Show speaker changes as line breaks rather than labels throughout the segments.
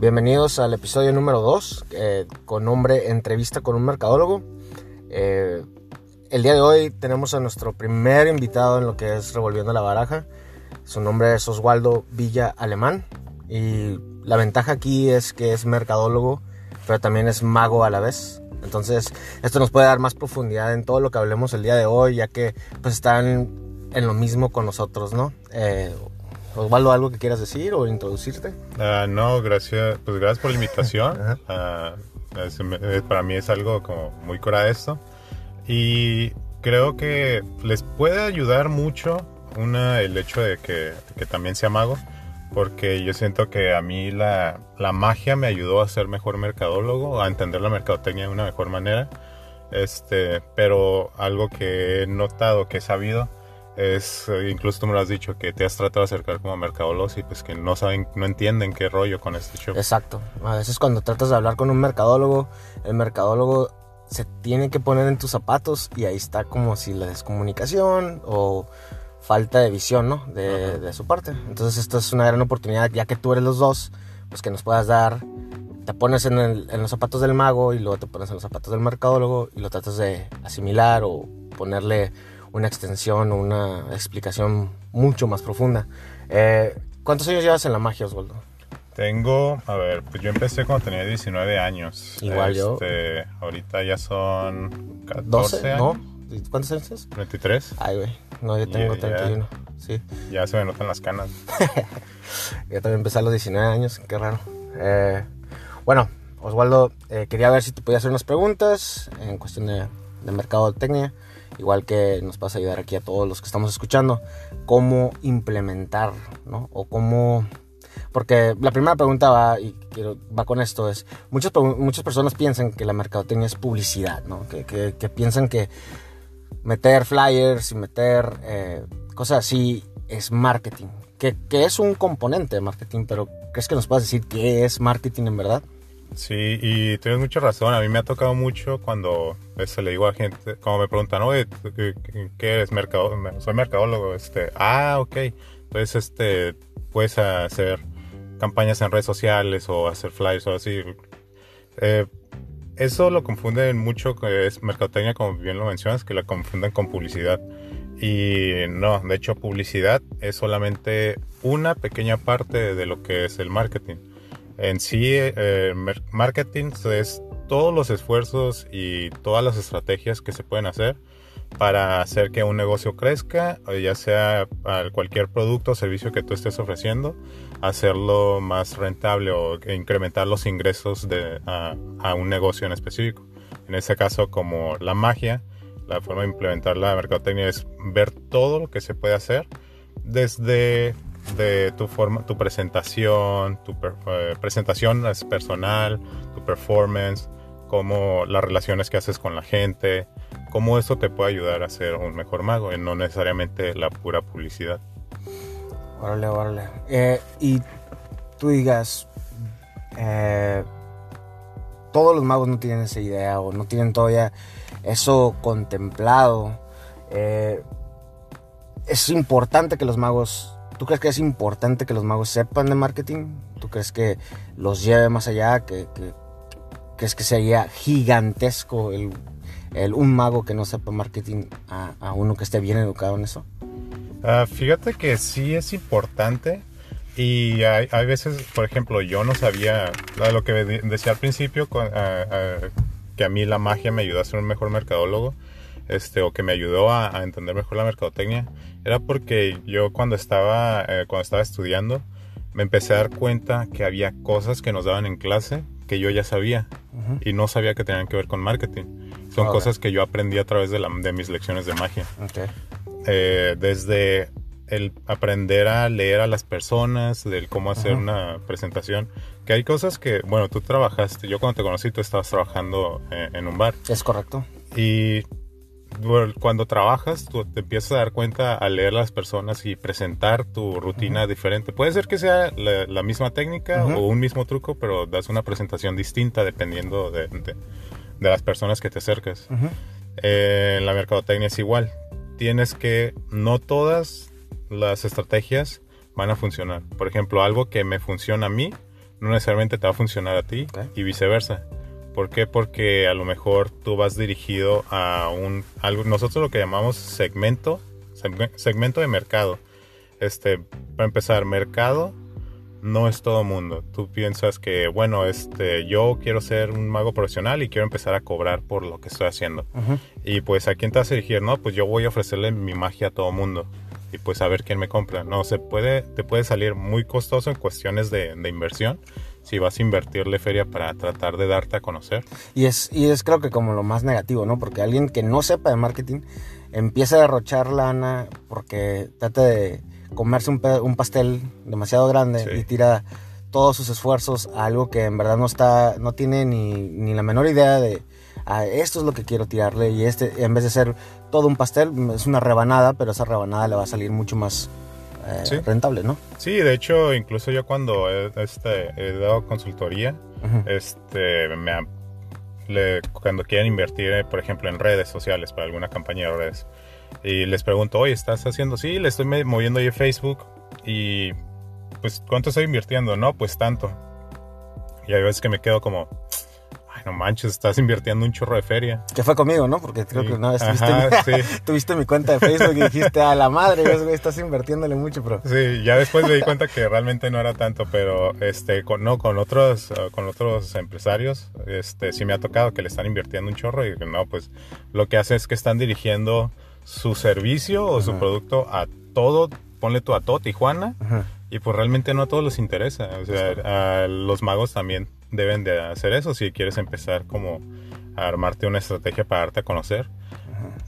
Bienvenidos al episodio número 2 eh, con nombre Entrevista con un mercadólogo. Eh, el día de hoy tenemos a nuestro primer invitado en lo que es Revolviendo la Baraja. Su nombre es Oswaldo Villa Alemán y la ventaja aquí es que es mercadólogo, pero también es mago a la vez. Entonces, esto nos puede dar más profundidad en todo lo que hablemos el día de hoy, ya que pues están en lo mismo con nosotros, ¿no? Eh, Osvaldo, ¿algo que quieras decir o introducirte?
Uh, no, gracias, pues gracias por la invitación. uh, es, para mí es algo como muy cura esto. Y creo que les puede ayudar mucho una, el hecho de que, que también sea mago, porque yo siento que a mí la, la, magia me ayudó a ser mejor mercadólogo, a entender la mercadotecnia de una mejor manera. Este, pero algo que he notado, que he sabido, es, incluso tú me lo has dicho, que te has tratado de acercar como mercadólogos y pues que no saben, no entienden qué rollo con este show.
Exacto. A veces cuando tratas de hablar con un mercadólogo, el mercadólogo se tiene que poner en tus zapatos y ahí está como si la descomunicación o falta de visión, ¿no? De, de, su parte. Entonces esto es una gran oportunidad, ya que tú eres los dos, pues que nos puedas dar, te pones en, el, en los zapatos del mago y luego te pones en los zapatos del mercadólogo y lo tratas de asimilar o ponerle una extensión o una explicación mucho más profunda. Eh, ¿Cuántos años llevas en la magia, Osvaldo?
Tengo, a ver, pues yo empecé cuando tenía 19 años.
Igual
este, yo. Ahorita ya son 14 12, años.
¿no? ¿Cuántos años es?
23.
Ay, güey. No, yo tengo yeah, 31. Sí.
Ya se me notan las canas.
yo también empecé a los 19 años, qué raro. Eh, bueno, Osvaldo, eh, quería ver si te podía hacer unas preguntas en cuestión de, de mercadotecnia igual que nos vas a ayudar aquí a todos los que estamos escuchando, cómo implementar, ¿no? O cómo... Porque la primera pregunta va, y quiero, va con esto, es, muchas, muchas personas piensan que la mercadotecnia es publicidad, ¿no? Que, que, que piensan que meter flyers y meter eh, cosas así es marketing, que, que es un componente de marketing, pero ¿crees que nos puedas decir qué es marketing en verdad?
Sí, y tienes mucha razón. A mí me ha tocado mucho cuando este, le digo a gente, como me preguntan, oye, ¿qué eres? Mercado, soy mercadólogo. Este, ah, ok. Entonces, este, puedes hacer campañas en redes sociales o hacer flyers o así. Eh, eso lo confunden mucho, es mercadotecnia, como bien lo mencionas, que la confunden con publicidad. Y no, de hecho, publicidad es solamente una pequeña parte de lo que es el marketing. En sí, eh, marketing es todos los esfuerzos y todas las estrategias que se pueden hacer para hacer que un negocio crezca, ya sea cualquier producto o servicio que tú estés ofreciendo, hacerlo más rentable o incrementar los ingresos de, a, a un negocio en específico. En este caso, como la magia, la forma de implementar la mercadotecnia es ver todo lo que se puede hacer desde de tu forma, tu presentación, tu eh, presentación es personal, tu performance, cómo las relaciones que haces con la gente, cómo eso te puede ayudar a ser un mejor mago, y no necesariamente la pura publicidad.
Órale, órale. Eh, y tú digas, eh, todos los magos no tienen esa idea o no tienen todavía eso contemplado. Es importante que los magos ¿Tú crees que es importante que los magos sepan de marketing? ¿Tú crees que los lleve más allá? ¿Que, que crees que sería gigantesco el, el, un mago que no sepa marketing a, a, uno que esté bien educado en eso?
Uh, fíjate que sí es importante y hay, hay, veces, por ejemplo, yo no sabía lo que decía al principio, que a mí la magia me ayudó a ser un mejor mercadólogo este, o que me ayudó a, a, entender mejor la mercadotecnia, era porque yo cuando estaba, eh, cuando estaba estudiando me empecé a dar cuenta que había cosas que nos daban en clase que yo ya sabía uh -huh. y no sabía que tenían que ver con marketing. Son okay. cosas que yo aprendí a través de, la, de mis lecciones de magia.
Okay.
Eh, desde el aprender a leer a las personas, del cómo hacer una presentación, que hay cosas que, bueno, tú trabajaste, yo cuando te conocí tú estabas trabajando eh, en un bar.
Es correcto.
Y cuando trabajas, tú te empiezas a dar cuenta a leer las personas y presentar tu rutina uh -huh. diferente. Puede ser que sea la, la misma técnica uh -huh. o un mismo truco, pero das una presentación distinta dependiendo de, de, de las personas que te acercas. Uh -huh. eh, en la mercadotecnia es igual. Tienes que, no todas las estrategias van a funcionar. Por ejemplo, algo que me funciona a mí, no necesariamente te va a funcionar a ti y viceversa. ¿Por qué? Porque a lo mejor tú vas dirigido a un algo nosotros lo que llamamos segmento segme- segmento de mercado. Este, para empezar, mercado no es todo mundo. Tú piensas que, bueno, este, yo quiero ser un mago profesional y quiero empezar a cobrar por lo que estoy haciendo. Y pues a quién te vas a dirigir, no, pues yo voy a ofrecerle mi magia a todo mundo. Y pues a ver quién me compra. No, se puede, te puede salir muy costoso en cuestiones de, de inversión. Si vas a invertirle feria para tratar de darte a conocer.
Y es, y es creo que como lo más negativo, ¿no? Porque alguien que no sepa de marketing empieza a derrochar lana porque trata de comerse un, un pastel demasiado grande
Sí.
y tira todos sus esfuerzos a algo que en verdad no está, no tiene ni, ni la menor idea de "Ah, esto es lo que quiero tirarle y este en vez de ser todo un pastel es una rebanada, pero esa rebanada le va a salir mucho más eh,
Sí.
rentable, ¿no?
Sí, de hecho, incluso yo cuando he, este, he dado consultoría, este, me le- cuando quieren invertir, eh, por ejemplo, en redes sociales para alguna campaña de redes, y les pregunto, oye, ¿estás haciendo? Sí, le estoy moviendo ahí en Facebook y pues, ¿cuánto estoy invirtiendo? No, pues tanto. Y hay veces que me quedo como, no manches, estás invirtiendo un chorro de feria.
Que fue conmigo, ¿no? Porque creo
Sí.
que una vez tuviste,
Ajá,
mi,
sí.
tuviste mi cuenta de Facebook y dijiste, a la madre, güey, estás invirtiéndole mucho, pero...
Sí, ya después me di cuenta que realmente no era tanto, pero este, con, no, con otros, eh, con otros empresarios, este, sí me ha tocado que le están invirtiendo un chorro y no, pues lo que hace es que están dirigiendo su servicio o su producto a todo, ponle tú a todo Tijuana
Ajá.
y pues realmente no a todos les interesa, o sea, a los magos también deben de hacer eso si quieres empezar como a armarte una estrategia para darte a conocer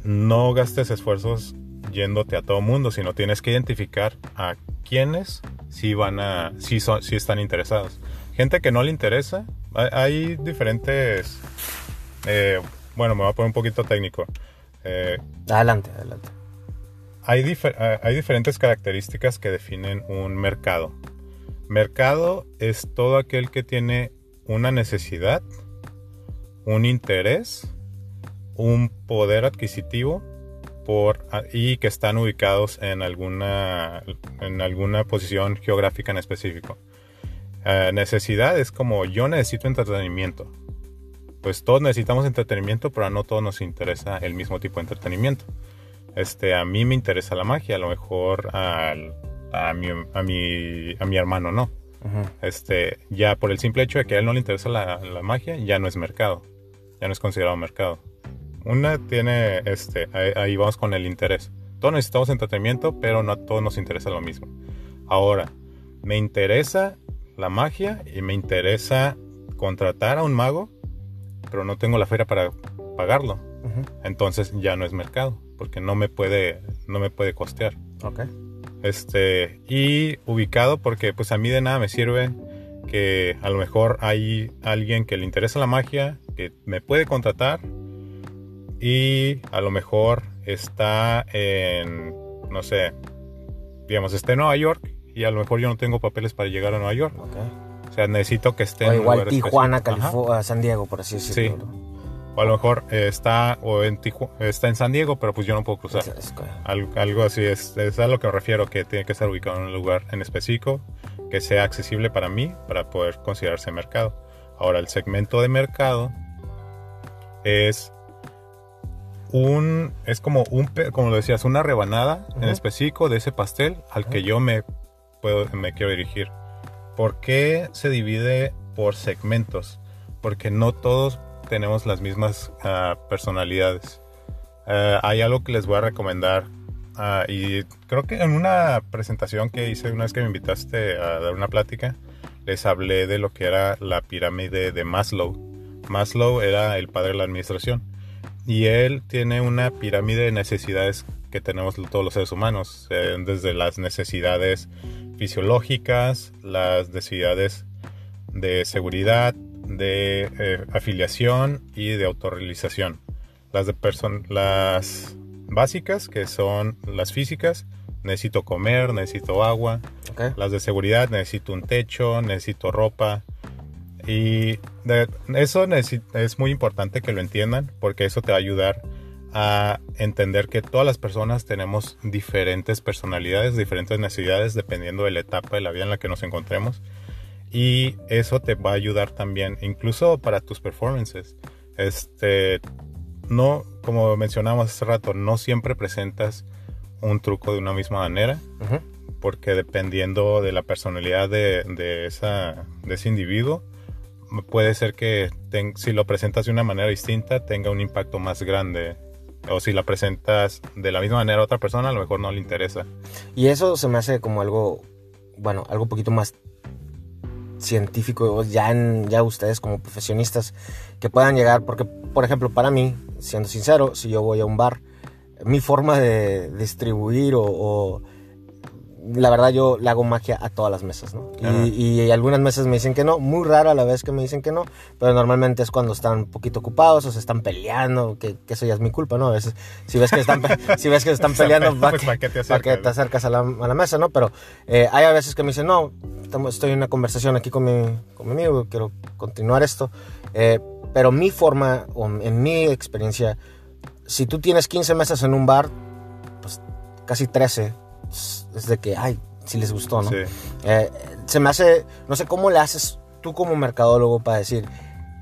no gastes esfuerzos yéndote a todo mundo, sino tienes que identificar a quienes sí van a, sí son, sí están interesados. Gente que no le interesa, hay, hay diferentes, eh, bueno, me voy a poner un poquito técnico. Eh,
Adelante, adelante.
hay, difer- eh, hay diferentes características que definen un mercado. Mercado es todo aquel que tiene una necesidad, un interés, un poder adquisitivo por, y que están ubicados en alguna, en alguna posición geográfica en específico. Eh, necesidad es como yo necesito entretenimiento. Pues todos necesitamos entretenimiento, pero no todos nos interesa el mismo tipo de entretenimiento. Este, a mí me interesa la magia, a lo mejor a, mi, a, mi, a mi hermano no.
Ajá.
Este, ya por el simple hecho de que a él no le interesa la, la magia, ya no es mercado. Ya no es considerado mercado. Una tiene, este, ahí, ahí vamos con el interés. Todos necesitamos entretenimiento, pero no a todos nos interesa lo mismo. Ahora, me interesa la magia y me interesa contratar a un mago, pero no tengo la feria para pagarlo.
Ajá.
Entonces ya no es mercado, porque no me puede, no me puede costear.
Ok.
Este, y ubicado porque pues a mí de nada me sirve que a lo mejor hay alguien que le interesa la magia, que me puede contratar y a lo mejor está en, no sé, digamos, está en Nueva York y a lo mejor yo no tengo papeles para llegar a Nueva York.
Ok.
O sea, necesito que esté
O
en
igual Tijuana. California, San Diego, por así decirlo.
Sí. O a lo mejor eh, está, o en Tiju- está en San Diego, pero pues yo no puedo cruzar. Al- Algo, así es, es a lo que me refiero, que tiene que estar ubicado en un lugar en específico que sea accesible para mí para poder considerarse mercado. Ahora, el segmento de mercado es un, es como un, como lo decías, una rebanada en
Ujú.
específico de ese pastel al que
Ujú.
yo me puedo, me quiero dirigir. ¿Por qué se divide por segmentos? Porque no todos tenemos las mismas ah, personalidades. Eh, hay algo que les voy a recomendar. ah, y creo que en una presentación que hice una vez que me invitaste a dar una plática, les hablé de lo que era la pirámide de Maslow. Maslow era el padre de la administración. Y él tiene una pirámide de necesidades que tenemos todos los seres humanos. eh, desde las necesidades fisiológicas, las necesidades de seguridad, de eh, afiliación y de autorrealización. Las, de las básicas, que son las físicas, necesito comer, necesito agua. Las de seguridad, necesito un techo, necesito ropa. Y de- eso es muy importante que lo entiendan porque eso te va a ayudar a entender que todas las personas tenemos diferentes personalidades, diferentes necesidades dependiendo de la etapa de la vida en la que nos encontremos. Y eso te va a ayudar también, incluso para tus performances. Este, no, como mencionamos hace rato, no siempre presentas un truco de una misma manera, porque dependiendo de la personalidad de, esa, de ese individuo, puede ser que si lo presentas de una manera distinta tenga un impacto más grande. O si la presentas de la misma manera a otra persona, a lo mejor no le interesa.
Y eso se me hace como algo, bueno, algo un poquito más científico, ya, ya ustedes como profesionistas que puedan llegar, porque por ejemplo para mí, siendo sincero, si yo voy a un bar, mi forma de distribuir o la verdad yo le hago magia a todas las mesas, ¿no? Y, algunas mesas me dicen que no, muy raro a la vez que me dicen que no, pero normalmente es cuando están un poquito ocupados o se están peleando, que, eso ya es mi culpa, ¿no? A veces, si ves que están, si ves que están peleando, ¿para, pues, que, te acercas, a la, mesa, ¿no? Pero eh, hay a veces que me dicen, no, estoy en una conversación aquí con mi, con mi amigo, quiero continuar esto, eh, pero mi forma, o en mi experiencia, si tú tienes 15 mesas en un bar, pues casi 13 es de que, ay, si les gustó, ¿no? Eh, se me hace, no sé cómo le haces tú como mercadólogo para decir,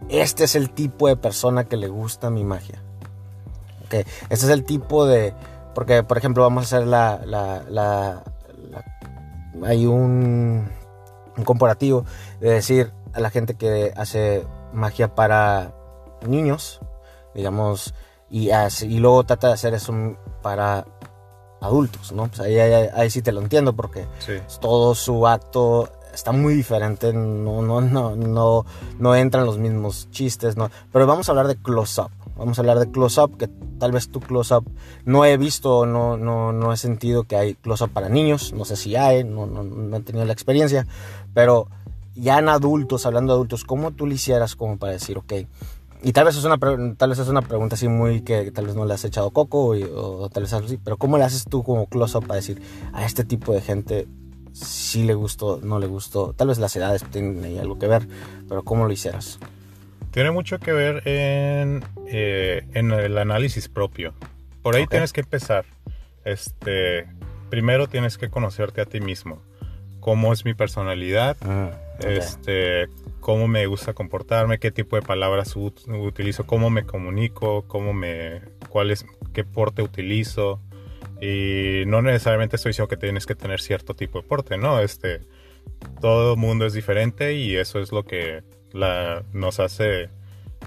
este es el tipo de persona que le gusta mi magia. Okay. Este es el tipo de, porque por ejemplo vamos a hacer la, la, la, hay un, un comparativo de decir a la gente que hace magia para niños, digamos, y, y luego trata de hacer eso para adultos, ¿no? Pues ahí, ahí, sí te lo entiendo porque todo su acto está muy diferente, no, no, no, no, no entran los mismos chistes, ¿no? Pero vamos a hablar de close-up, vamos a hablar de close-up, que tal vez tu close-up no he visto, no, no, no he sentido que hay close-up para niños, no sé si hay, no, no, no he tenido la experiencia, pero ya en adultos, hablando de adultos, ¿cómo tú lo hicieras como para decir, ok, y tal vez es una tal vez es una pregunta así muy que tal vez no le has echado coco o, tal vez así, pero ¿cómo le haces tú como close up para decir a este tipo de gente si le gustó, no le gustó? Tal vez las edades tienen ahí algo que ver, pero ¿cómo lo hicieras?
Tiene mucho que ver en, eh, en el análisis propio. Por ahí tienes que empezar. Este, primero tienes que conocerte a ti mismo. ¿Cómo es mi personalidad? Ah, este, cómo me gusta comportarme, qué tipo de palabras utilizo, cómo me comunico, cómo me, cuál es, qué porte utilizo. Y no necesariamente estoy diciendo que tienes que tener cierto tipo de porte, ¿no? Este, todo mundo es diferente y eso es lo que la, nos hace,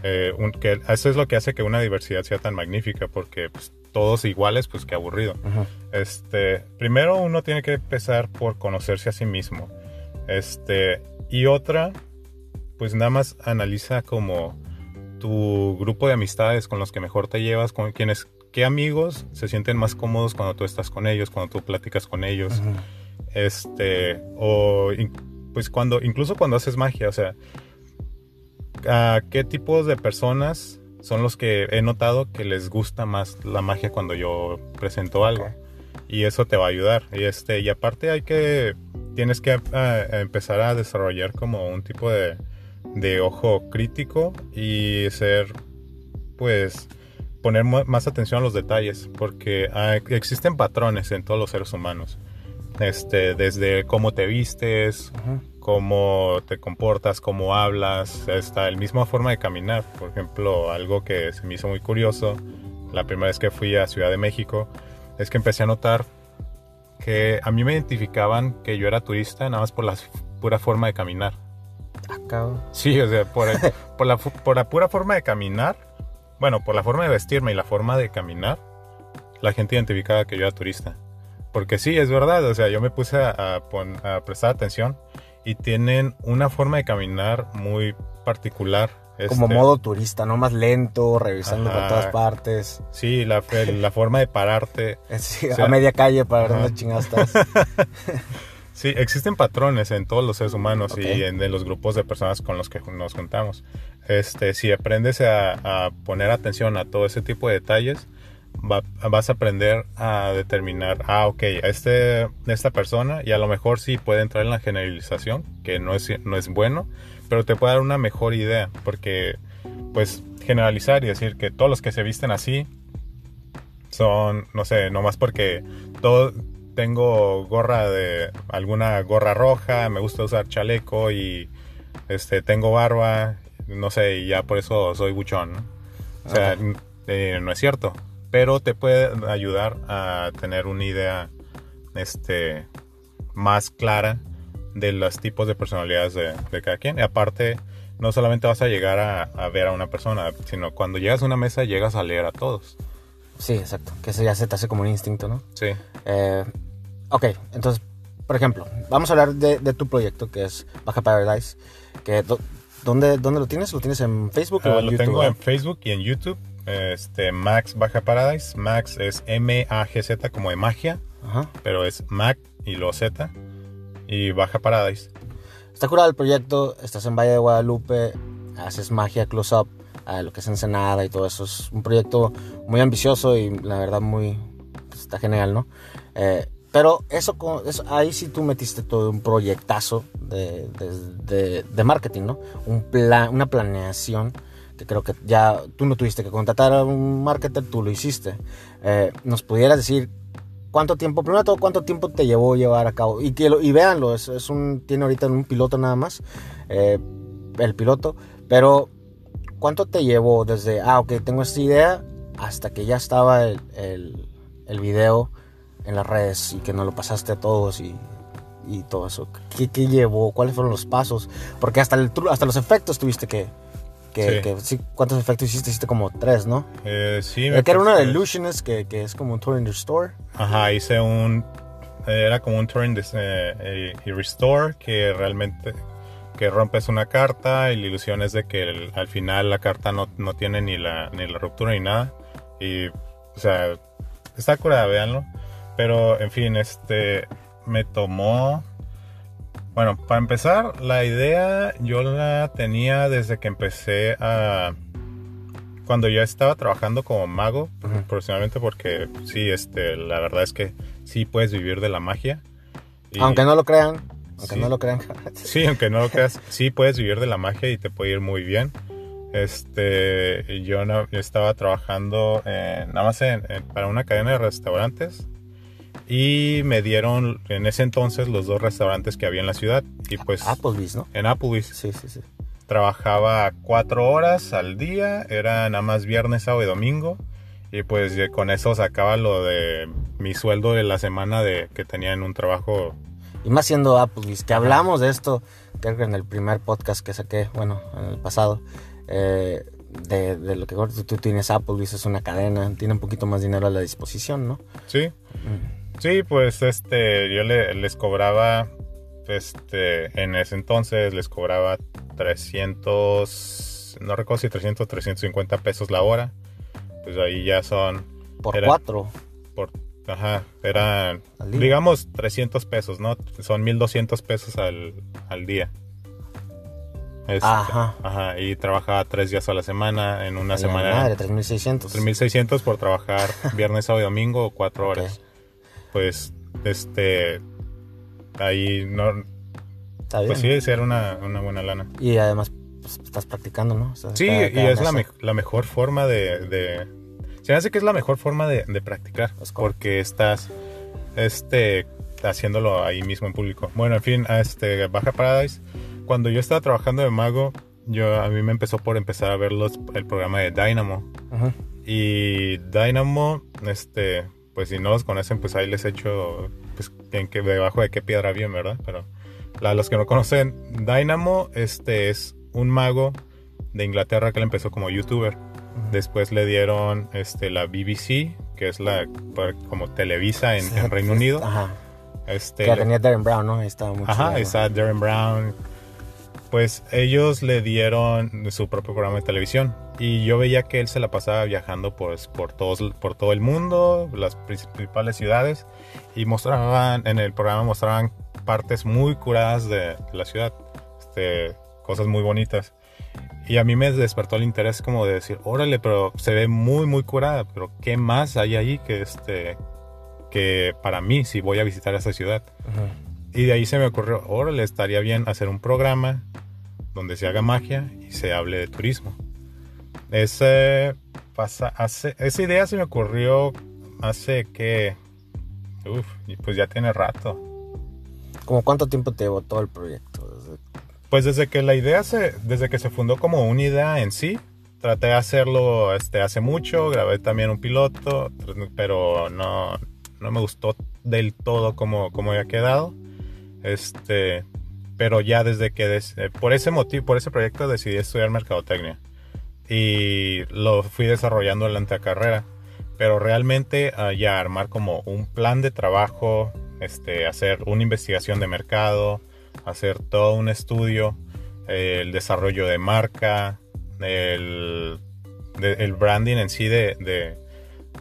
eh, que, eso es lo que hace que una diversidad sea tan magnífica, porque pues, todos iguales, pues qué aburrido. Este, primero uno tiene que empezar por conocerse a sí mismo. Este, y otra pues nada más analiza como tu grupo de amistades con los que mejor te llevas, con quienes, qué amigos se sienten más cómodos cuando tú estás con ellos, cuando tú platicas con ellos. Este, o pues cuando, incluso cuando haces magia, o sea, ¿a qué tipos de personas son los que he notado que les gusta más la magia cuando yo presento algo? Y eso te va a ayudar. Y este, y aparte hay que, tienes que ah, empezar a desarrollar como un tipo de, de ojo crítico y ser, pues, poner más atención a los detalles, porque existen patrones en todos los seres humanos. Este, desde cómo te vistes, cómo te comportas, cómo hablas, hasta el misma forma de caminar. Por ejemplo, algo que se me hizo muy curioso la primera vez que fui a Ciudad de México es que empecé a notar que a mí me identificaban que yo era turista nada más por la pura forma de caminar. Sí, o sea, por, por, la, por la pura forma de caminar, bueno, por la forma de vestirme y la forma de caminar, la gente identificaba que yo era turista. Porque sí, es verdad, o sea, yo me puse a, a, prestar atención y tienen una forma de caminar muy particular.
Como este modo turista, ¿no? Más lento, revisando por todas partes.
Sí, la, la forma de pararte.
a media calle para ver dónde chingados
Sí, existen patrones en todos los seres humanos y en, los grupos de personas con los que nos juntamos. Este, si aprendes a, poner atención a todo ese tipo de detalles, vas a aprender a determinar, ah, ok, este, esta persona, y a lo mejor sí puede entrar en la generalización, que no es, no es bueno, pero te puede dar una mejor idea, porque, pues, generalizar y decir que todos los que se visten así son, no sé, nomás porque todo, tengo gorra de alguna gorra roja, me gusta usar chaleco y este tengo barba, no sé, y ya por eso soy buchón. ¿no? O sea, eh, no es cierto, pero te puede ayudar a tener una idea este más clara de los tipos de personalidades de, de cada quien. Y aparte, no solamente vas a llegar a, a ver a una persona, sino cuando llegas a una mesa llegas a leer a todos.
Sí, exacto. Que eso ya se te hace como un instinto, ¿no?
Sí.
Eh, ok, entonces, por ejemplo, vamos a hablar de, de tu proyecto que es Baja Paradise. Que, do- ¿dónde, ¿Dónde lo tienes? ¿Lo tienes en Facebook o
Ah,
en
lo
YouTube?
tengo
ah?
en Facebook y en YouTube. Este, Max Baja Paradise. Max es M-A-G-Z como de magia,
Ajá.
pero es Mac y lo Z. Y Baja Paradise.
Está curado el proyecto, estás en Valle de Guadalupe, haces magia close-up, a lo que es Ensenada y todo eso. Es un proyecto muy ambicioso y la verdad muy... pues, está genial, ¿no? Eh, pero eso, eso- ahí sí tú metiste todo un proyectazo de, de- de- de marketing, ¿no? Un plan, una planeación que creo que ya tú no tuviste que contratar a un marketer, tú lo hiciste. Eh, ¿Nos pudieras decir cuánto tiempo, primero todo, cuánto tiempo te llevó llevar a cabo? Y, que lo- y véanlo, es, es un, tiene ahorita un piloto nada más, eh, el piloto, pero ¿cuánto te llevó desde, ah, ok, tengo esta idea, hasta que ya estaba el, el, el video en las redes y que nos lo pasaste a todos y, y todo eso? ¿Qué, qué llevó? ¿Cuáles fueron los pasos? Porque hasta, el, hasta los efectos tuviste que... que,
Sí.
que- sí, ¿Cuántos efectos hiciste? Hiciste como tres, ¿no?
Eh, sí,
Eh, que era uno de Illusionist, que, que es como un tour in the store.
Ajá, hice un. Era como un turn de, eh, y restore que realmente. Que rompes una carta y la ilusión es de que el- al final la carta no, no tiene ni la, ni la ruptura ni nada. Y. O sea, está curada, véanlo. Pero, en fin, este. Me tomó. Bueno, para empezar, la idea yo la tenía desde que empecé a. Cuando yo estaba trabajando como mago, profesionalmente, porque sí, este, la verdad es que sí puedes vivir de la magia. Y-
Aunque no lo crean. Aunque
Sí.
no lo crean.
Sí, aunque no lo creas, sí puedes vivir de la magia y te puede ir muy bien. Este, yo, no- yo estaba trabajando en- nada más en- en- para una cadena de restaurantes y me dieron en ese entonces los dos restaurantes que había en la ciudad y pues
Applebee's, ¿no?
en Applebee's
Sí, sí, sí.
trabajaba cuatro horas al día, era nada más viernes, sábado y domingo. Y pues con eso sacaba lo de mi sueldo de la semana de que tenía en un trabajo.
Y más siendo Applebee's, que hablamos de esto, creo que en el primer podcast que saqué, bueno, en el pasado, eh, de, de lo que tú, tienes Applebee's, es una cadena, tiene un poquito más dinero a la disposición, ¿no?
Sí, sí, pues este, yo le- les cobraba, este, en ese entonces les cobraba 300, no recuerdo si 300 o 350 pesos la hora. Pues ahí ya son
Por
Era-
cuatro.
por ajá, eran digamos 300 pesos, ¿no? Son 1200 pesos al, al día. Este,
Ajá.
Ajá, y trabajaba tres días a la semana, en una
A la
semana
Madre, 3600.
3600 por trabajar viernes, sábado y domingo cuatro horas. Pues, este, ahí no,
Está bien.
pues sí, era una, una buena lana.
Y además, pues, estás practicando, ¿no? O sea,
Sí,
cada-
y es la, me- la mejor forma de, de- Se me hace que es la mejor forma de, de practicar.
Es
Porque estás este, haciéndolo ahí mismo en público. Bueno, en fin, este, Baja Paradise. Cuando yo estaba trabajando de mago, yo, a mí me empezó por empezar a ver los, el programa de Dynamo.
Ujú.
Y Dynamo, este, pues si no los conocen, pues ahí les echo pues, en que, debajo de qué piedra bien, ¿verdad? Pero a los que no conocen, Dynamo este, es un mago de Inglaterra que le empezó como youtuber. Después le dieron este, la BBC, que es la por- como Televisa en, en Reino Unido.
Ajá.
Este,
que tenía Darren Brown, ¿no? Estaba muy
Ajá, está Darren Brown. Pues ellos le dieron su propio programa de televisión. Y yo veía que él se la pasaba viajando pues, por, todos, por todo el mundo, las principales ciudades. Y mostraban, en el programa mostraban partes muy curadas de la ciudad. Este, cosas muy bonitas. Y a mí me despertó el interés como de decir, órale, pero se ve muy, muy curada. Pero ¿qué más hay ahí que, este, que para mí si voy a visitar esa ciudad? Y de ahí se me ocurrió, órale, estaría bien hacer un programa donde se haga magia y se hable de turismo. Ese pasa, hace, esa idea se me ocurrió hace que Uf, y pues ya tiene rato.
¿Como cuánto tiempo te llevó todo el proyecto?
Pues desde que la idea se, desde que se fundó como una idea en sí, traté de hacerlo este, hace mucho, grabé también un piloto, pero no, no me gustó del todo como, como había quedado. Este, pero ya desde que, des- eh, por ese motivo, por ese proyecto decidí estudiar mercadotecnia y lo fui desarrollando durante la carrera. Pero realmente ah, ya armar como un plan de trabajo, este, hacer una investigación de mercado, hacer todo un estudio, eh, el desarrollo de marca, el, el branding en sí de, de-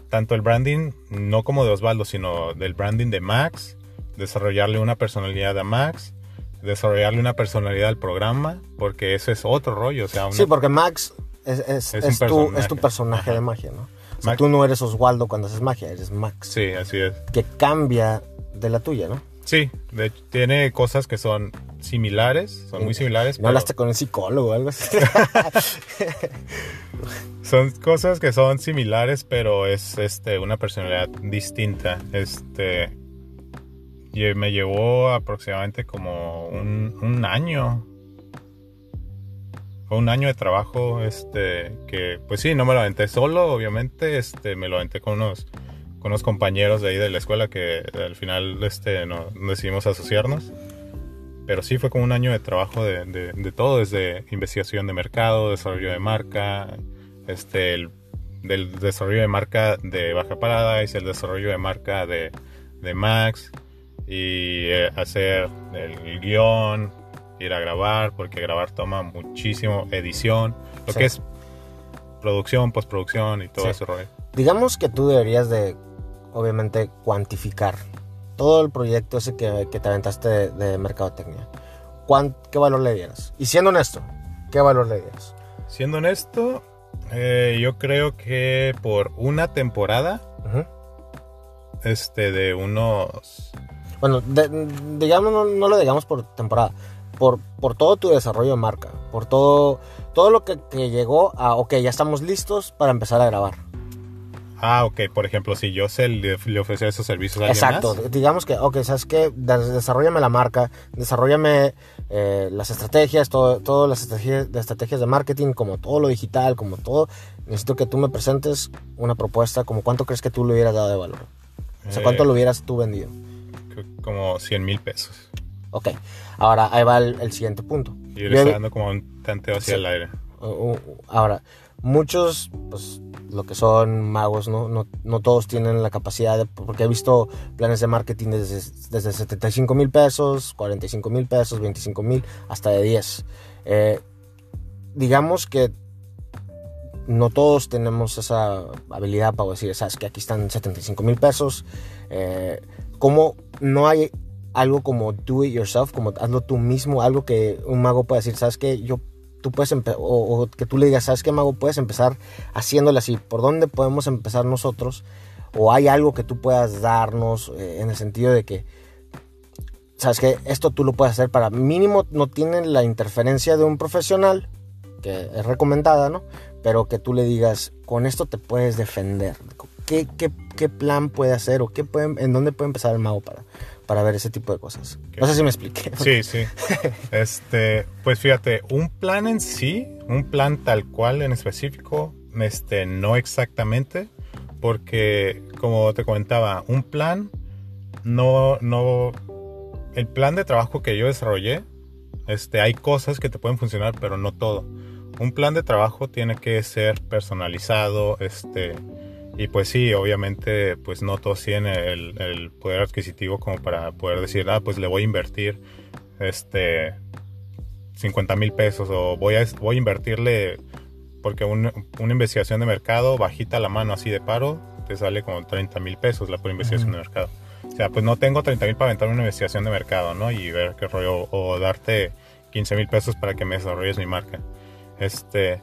tanto el branding no como de Osvaldo, sino del branding de Max, desarrollarle una personalidad a Max, desarrollarle una personalidad al programa, porque eso es otro rollo, o sea, una-
Sí, porque Max es, es,
Es un
es tu,
personaje.
es tu personaje de magia, ¿no? O sea,
Max-
tú no eres Oswaldo cuando haces magia, eres Max.
sí, así es.
Que cambia de la tuya, ¿no?
Sí, de hecho, tiene cosas que son similares, son muy similares,
No
pero
hablaste con un psicólogo o algo así.
son cosas que son similares, pero es este una personalidad distinta. Este y me llevó aproximadamente como un, un año. Fue un año de trabajo, este, que pues sí, no me lo aventé solo, obviamente, este, me lo aventé con unos, con unos compañeros de ahí de la escuela que al final, este, no, decidimos asociarnos. Pero sí fue como un año de trabajo de, de- de todo, desde investigación de mercado, desarrollo de marca, este, el, del desarrollo de marca de Baja Paradise, el desarrollo de marca de, de Max, y eh, hacer el guion, ir a grabar, porque grabar toma muchísimo, edición, lo
Sí.
que es producción, postproducción y todo
Sí.
ese rollo.
Digamos que tú deberías de, obviamente, cuantificar todo el proyecto ese que, que te aventaste de, de mercadotecnia. ¿Cuán- ¿Qué valor le dieras? Y siendo honesto, ¿qué valor le dieras?
Siendo honesto, eh, yo creo que por una temporada, este, de unos
Bueno, de- digamos, no, no lo digamos por temporada, por, por todo tu desarrollo de marca, por todo, todo lo que, que llegó a, ok, ya estamos listos para empezar a grabar.
Ah, ok, por ejemplo, si yo se le, le ofreciera esos servicios a alguien
Exacto,
más.
digamos que, ok, ¿sabes qué? Des- Desarrollame la marca, desarrollame eh, las estrategias, todo, todas las estrategias, estrategias de marketing, como todo lo digital, como todo. Necesito que tú me presentes una propuesta, como cuánto crees que tú le hubieras dado de valor. O sea, ¿cuánto
Eh,
lo hubieras tú vendido?
Como 100 mil pesos.
Ok, ahora ahí va el, el siguiente punto.
Y le estoy dando como un tanteo hacia
Sí.
el aire.
Uh, uh, Ahora, muchos, pues, lo que son magos, ¿no? No, no todos tienen la capacidad de, porque he visto planes de marketing desde, desde 75 mil pesos, 45 mil pesos, 25 mil, hasta de 10. Eh, digamos que no todos tenemos esa habilidad para decir, sabes que aquí están 75 mil pesos. Eh, ¿Cómo no hay algo como do it yourself, como hazlo tú mismo, algo que un mago puede decir, sabes que yo tú puedes o, o que tú le digas, ¿sabes qué, mago? Puedes empezar haciéndole así. ¿Por dónde podemos empezar nosotros? O hay algo que tú puedas darnos eh, en el sentido de que, ¿sabes qué? Esto tú lo puedes hacer para mínimo, no tiene la interferencia de un profesional, que es recomendada, ¿no? Pero que tú le digas, con esto te puedes defender. ¿Qué, qué, qué plan puede hacer o qué puede, en dónde puede empezar el mago para, para ver ese tipo de cosas? No sé si me expliqué.
Sí, sí. Este, pues fíjate, un plan en sí, un plan tal cual en específico, este, no exactamente, porque como te comentaba, un plan no, no, el plan de trabajo que yo desarrollé, este, hay cosas que te pueden funcionar, pero no todo. Un plan de trabajo tiene que ser personalizado, este, y pues sí, obviamente, pues no todos tienen el, el poder adquisitivo como para poder decir, ah, pues le voy a invertir, este, 50 mil pesos o voy a, voy a invertirle, porque un- una investigación de mercado bajita la mano así de paro, te sale como 30 mil pesos la pura investigación de mercado. O sea, pues no tengo 30 mil para aventar una investigación de mercado, ¿no? Y ver qué rollo, o darte 15 mil pesos para que me desarrolles mi marca. Este,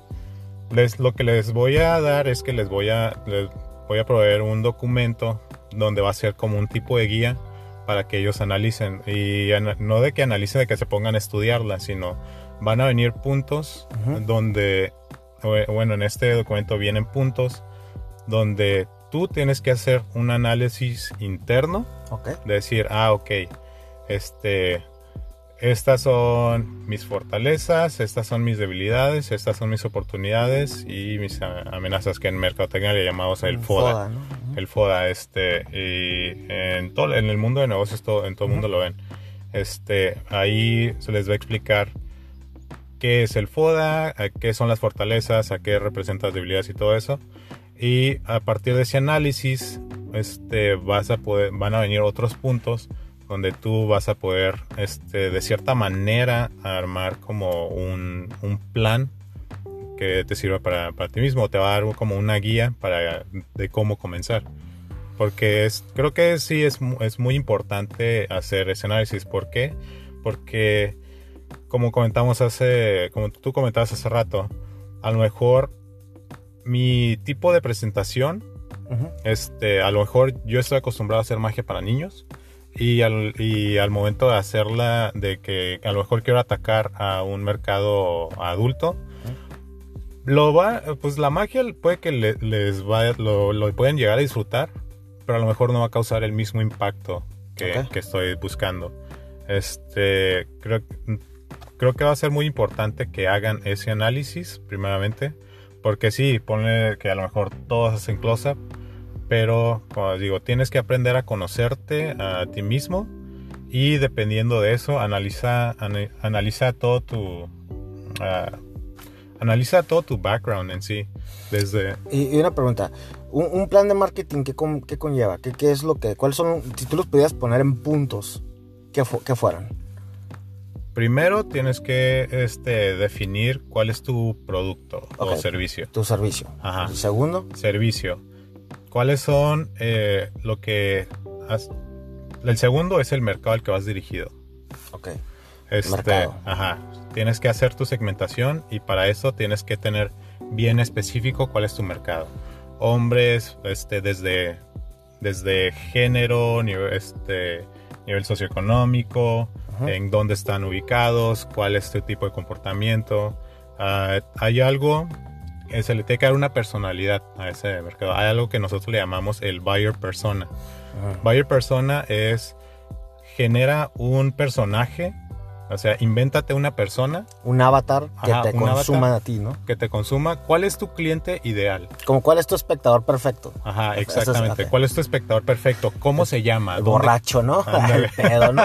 les, lo que les voy a dar es que les voy a, les voy a proveer un documento donde va a ser como un tipo de guía para que ellos analicen. Y no de que analicen, de que se pongan a estudiarla, sino van a venir puntos donde, bueno, en este documento vienen puntos donde tú tienes que hacer un análisis interno.
Ok.
De decir, ah, ok, este, estas son mis fortalezas, estas son mis debilidades, estas son mis oportunidades y mis amenazas que en mercadotecnia le llamamos el FODA. El FODA, este, y en todo, en el mundo de negocios todo, en todo el mundo lo ven. Este, ahí se les va a explicar qué es el FODA, qué son las fortalezas, a qué representan las debilidades y todo eso. Y a partir de ese análisis, este, vas a poder, van a venir otros puntos donde tú vas a poder, este, de cierta manera, armar como un, un plan que te sirva para, para, ti mismo, te va a dar como una guía para, de cómo comenzar. Porque es, creo que sí es, es muy importante hacer ese análisis. ¿Por qué? Porque, como comentamos hace, como tú comentabas hace rato, a lo mejor mi tipo de presentación, este, a lo mejor yo estoy acostumbrado a hacer magia para niños y al, y al momento de hacerla, de que a lo mejor quiero atacar a un mercado adulto, lo va, pues la magia puede que les va, lo, lo, pueden llegar a disfrutar, pero a lo mejor no va a causar el mismo impacto que, que estoy buscando. Este, creo, creo que va a ser muy importante que hagan ese análisis, primeramente, porque sí, pone que a lo mejor todos hacen close-up, pero como digo, tienes que aprender a conocerte a ti mismo y dependiendo de eso, analiza, analiza todo tu... Ah, analiza todo tu background en sí. Desde...
Y, una pregunta, ¿un, plan de marketing qué, qué conlleva? ¿Qué, ¿Qué, es lo que, cuáles son, si tú los pudieras poner en puntos, qué, qué fueran?
Primero tienes que este, definir cuál es tu producto o servicio.
Tu servicio.
Ajá.
Segundo.
Servicio cuáles son eh, lo que... El segundo es el mercado al que vas dirigido.
Ok.
Este, ajá. Tienes que hacer tu segmentación y para eso tienes que tener bien específico cuál es tu mercado. Hombres, este, desde, desde género, nivel, este, nivel socioeconómico, en dónde están ubicados, cuál es tu tipo de comportamiento. Ah, hay algo se le tiene que dar una personalidad a ese mercado. Hay algo que nosotros le llamamos el buyer persona. Buyer persona es genera un personaje, o sea, invéntate una persona.
Un avatar que te consuma a ti, ¿no?
Que te consuma. ¿Cuál es tu cliente ideal?
Como cuál es tu espectador perfecto.
Ajá, exactamente. ¿Cuál es tu espectador perfecto? ¿Cómo se llama?
borracho, ¿no? El pedo, ¿no?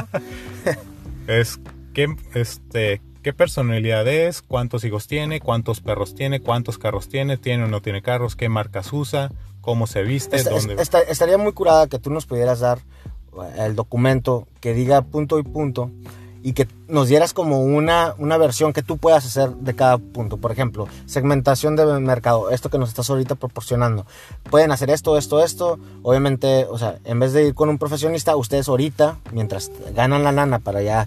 es que, este, qué personalidad es, cuántos hijos tiene, cuántos perros tiene, cuántos carros tiene, tiene o no tiene carros, qué marcas usa, cómo se viste, dónde...
estaría muy curada que tú nos pudieras dar eh, el documento que diga punto y punto y que nos dieras como una, una versión que tú puedas hacer de cada punto. Por ejemplo, segmentación de mercado, esto que nos estás ahorita proporcionando. Pueden hacer esto, esto, esto. Obviamente, o sea, en vez de ir con un profesionista, ustedes ahorita, mientras ganan la lana para ya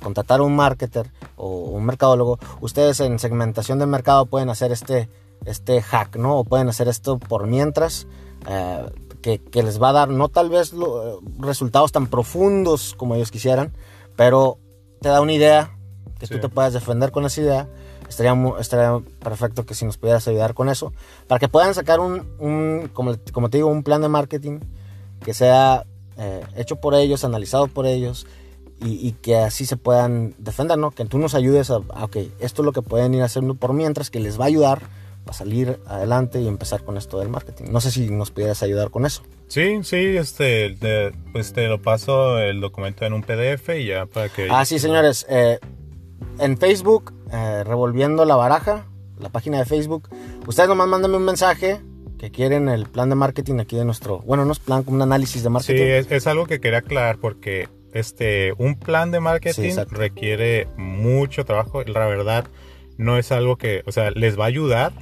contratar un marketer o un mercadólogo, ustedes en segmentación de mercado pueden hacer este, este hack, ¿no? O pueden hacer esto por mientras, eh, que, que, les va a dar no tal vez resultados tan profundos como ellos quisieran, pero te da una idea que tú te puedas defender con esa idea. Estaría, estaría perfecto que si nos pudieras ayudar con eso, para que puedan sacar un, un como, como, te digo, un plan de marketing que sea eh, hecho por ellos, analizado por ellos y, que así se puedan defender, ¿no? Que tú nos ayudes a, ok, esto es lo que pueden ir haciendo por mientras, que les va a ayudar a salir adelante y empezar con esto del marketing. No sé si nos pudieras ayudar con eso.
Sí, sí, este, pues te lo paso el documento en un PDF y ya para que...
Ah, sí, señores, eh, en Facebook, eh, Revolviendo la Baraja, la página de Facebook, ustedes nomás mándenme un mensaje que quieren el plan de marketing aquí de nuestro, bueno, no es plan, como un análisis de marketing. Sí,
es, es algo que quería aclarar porque este, un plan de marketing requiere mucho trabajo. La verdad, no es algo que, o sea, les va a ayudar,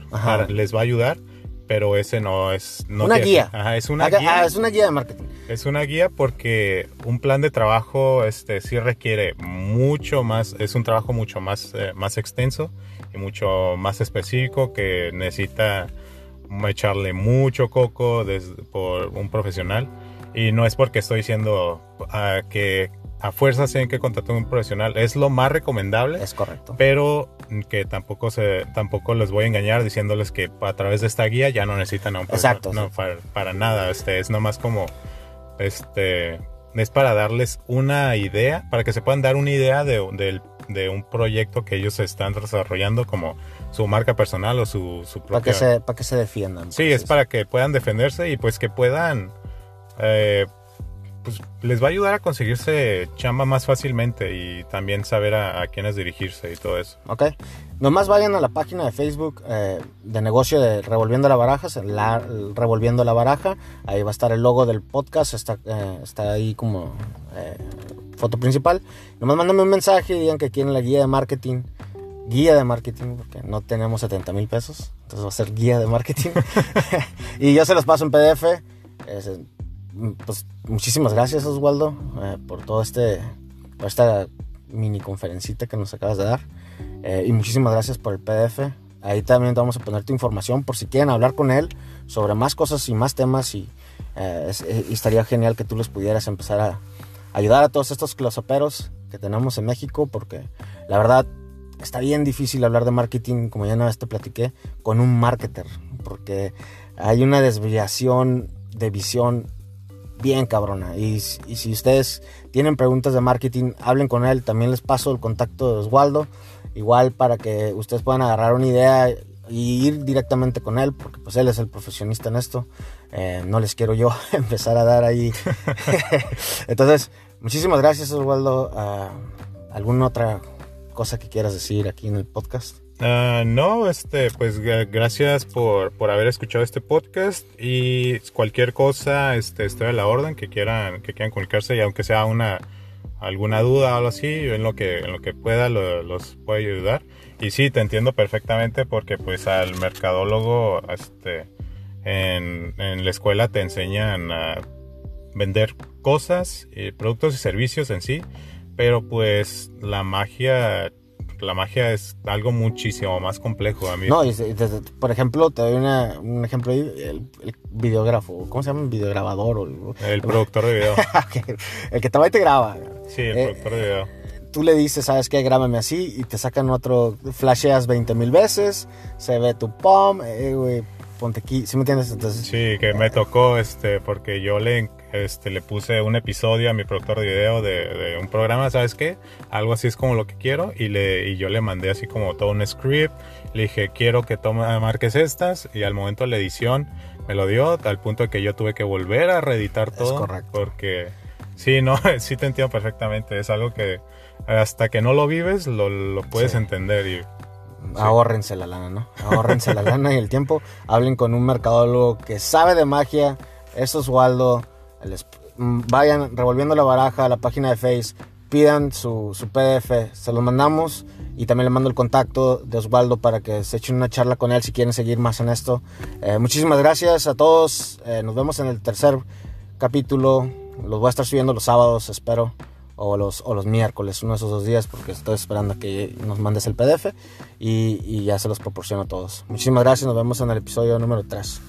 les va a ayudar, pero ese no es...
una guía.
es una guía.
Ah, es una guía de marketing.
Es una guía porque un plan de trabajo este, sí requiere mucho más, es un trabajo mucho más, eh, más extenso y mucho más específico que necesita echarle mucho coco por un profesional. Y no es porque estoy diciendo ah, que a fuerzas tienen que contratar un profesional. Es lo más recomendable.
Es correcto.
Pero que tampoco se tampoco les voy a engañar diciéndoles que a través de esta guía ya no necesitan a un profesional.
Exacto.
No, para, para nada. Este es nomás como este es para darles una idea, para que se puedan dar una idea de, de, de un proyecto que ellos están desarrollando como su marca personal o su, su
Para que,
propia...
se, para que se defiendan.
Sí, es para que puedan defenderse y pues que puedan... eh, pues les va a ayudar a conseguirse chamba más fácilmente y también saber a, a quiénes dirigirse y todo eso.
Ok. Nomás vayan a la página de Facebook eh, de negocio de Revolviendo la Baraja, la, Revolviendo la Baraja. Ahí va a estar el logo del podcast, está, eh, está ahí como foto principal. Nomás mándenme un mensaje y digan que quieren la guía de marketing. Guía de marketing, porque no tenemos 70 mil pesos. Entonces va a ser guía de marketing. y yo se los paso en PDF. Es, pues muchísimas gracias Oswaldo eh, por todo este por esta mini conferencita que nos acabas de dar. Eh, y muchísimas gracias por el PDF ahí también te vamos a poner tu información por si quieren hablar con él sobre más cosas y más temas eh, y estaría genial que tú les pudieras empezar a ayudar a todos estos closoperos que tenemos en México porque la verdad está bien difícil hablar de marketing como ya una vez te platiqué con un marketer porque hay una desviación de visión bien cabrona. Y, y si ustedes tienen preguntas de marketing, hablen con él. También les paso el contacto de Oswaldo. Igual para que ustedes puedan agarrar una idea y ir directamente con él, porque pues él es el profesionista en esto. Eh, no les quiero yo empezar a dar ahí. Entonces, muchísimas gracias Oswaldo. Ah, ¿Alguna otra cosa que quieras decir aquí en el podcast?
Ah, no, este, pues gra- gracias por, por haber escuchado este podcast y cualquier cosa, este, estoy a la orden que quieran, que quieran comunicarse y aunque sea una alguna duda o algo así, en lo que, en lo que pueda lo- los puedo ayudar. Y sí, te entiendo perfectamente porque pues al mercadólogo, este, en, en la escuela te enseñan a vender cosas, eh, productos y servicios en sí, pero pues la magia la magia es algo muchísimo más complejo a mí.
No, y por ejemplo, te doy una- un ejemplo ahí, el, el videógrafo, ¿cómo se llama? Videograbador. O,
El productor de video.
El que te va y te graba.
Sí, el
Eh,
productor de video.
Tú le dices, ¿sabes qué? Grábame así y te sacan otro, flasheas 20 mil veces, se ve tu pom, eh, güey, ponte aquí, ¿sí me entiendes? Entonces,
Sí, que me tocó este porque yo le este le puse un episodio a mi productor de video de, de un programa, ¿sabes qué? Algo así es como lo que quiero y le y yo le mandé así como todo un script, le dije, "Quiero que tome marques estas" y al momento de la edición me lo dio al punto de que yo tuve que volver a reeditar
Es
todo
correcto.
porque sí, no, sí te entiendo perfectamente, es algo que hasta que no lo vives lo, lo puedes
Sí.
entender y
ahórrense la lana, ¿no? Ahórrense la lana y el tiempo. Hablen con un mercadólogo que sabe de magia. Es Oswaldo. Les- mm, vayan revolviendo la baraja a la página de Face. Pidan su, su PDF. Se los mandamos. Y también le mando el contacto de Oswaldo para que se echen una charla con él si quieren seguir más en esto. Eh, muchísimas gracias a todos. Eh, nos vemos en el tercer capítulo. Los voy a estar subiendo los sábados, espero. O los, o los miércoles, uno de esos dos días, porque estoy esperando a que nos mandes el PDF y, y ya se los proporciono a todos. Muchísimas gracias, nos vemos en el episodio número 3.